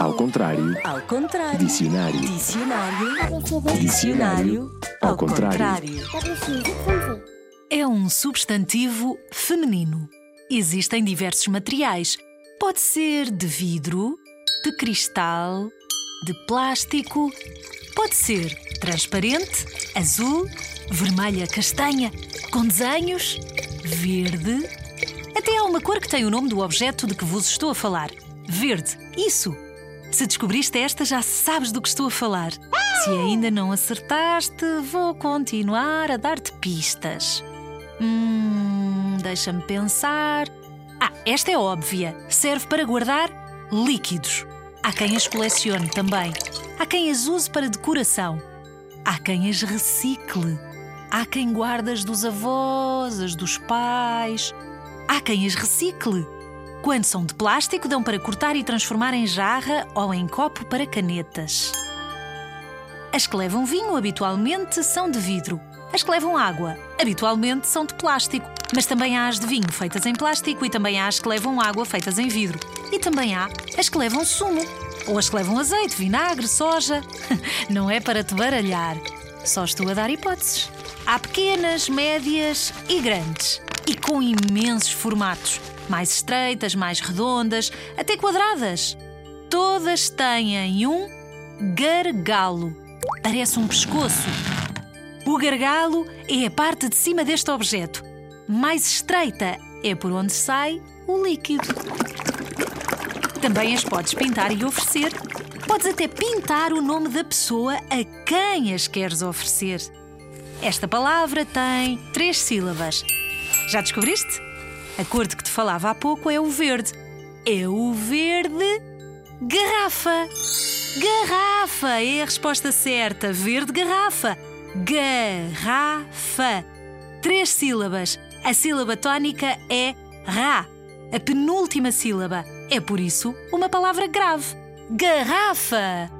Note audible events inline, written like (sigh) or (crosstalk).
Ao contrário. Ao contrário. Dicionário. Dicionário. Dicionário. Ao contrário. É um substantivo feminino. Existem diversos materiais. Pode ser de vidro, de cristal, de plástico. Pode ser transparente, azul, vermelha, castanha, com desenhos, verde. Até há uma cor que tem o nome do objeto de que vos estou a falar. Verde. Isso. Se descobriste esta, já sabes do que estou a falar. Se ainda não acertaste, vou continuar a dar-te pistas. Hum, deixa-me pensar. Ah, esta é óbvia. Serve para guardar líquidos. Há quem as colecione também. Há quem as use para decoração. Há quem as recicle. Há quem guarde as dos avós, as dos pais. Há quem as recicle. Quando são de plástico, dão para cortar e transformar em jarra ou em copo para canetas. As que levam vinho habitualmente são de vidro. As que levam água habitualmente são de plástico. Mas também há as de vinho feitas em plástico e também há as que levam água feitas em vidro. E também há as que levam sumo. Ou as que levam azeite, vinagre, soja. (laughs) Não é para te baralhar. Só estou a dar hipóteses. Há pequenas, médias e grandes. E com imensos formatos. Mais estreitas, mais redondas, até quadradas. Todas têm um gargalo. Parece um pescoço. O gargalo é a parte de cima deste objeto. Mais estreita é por onde sai o líquido. Também as podes pintar e oferecer. Podes até pintar o nome da pessoa a quem as queres oferecer. Esta palavra tem três sílabas. Já descobriste? A cor de que te falava há pouco é o verde. É o verde garrafa. Garrafa é a resposta certa. Verde garrafa. Garrafa. Três sílabas. A sílaba tónica é ra. A penúltima sílaba. É por isso uma palavra grave. Garrafa.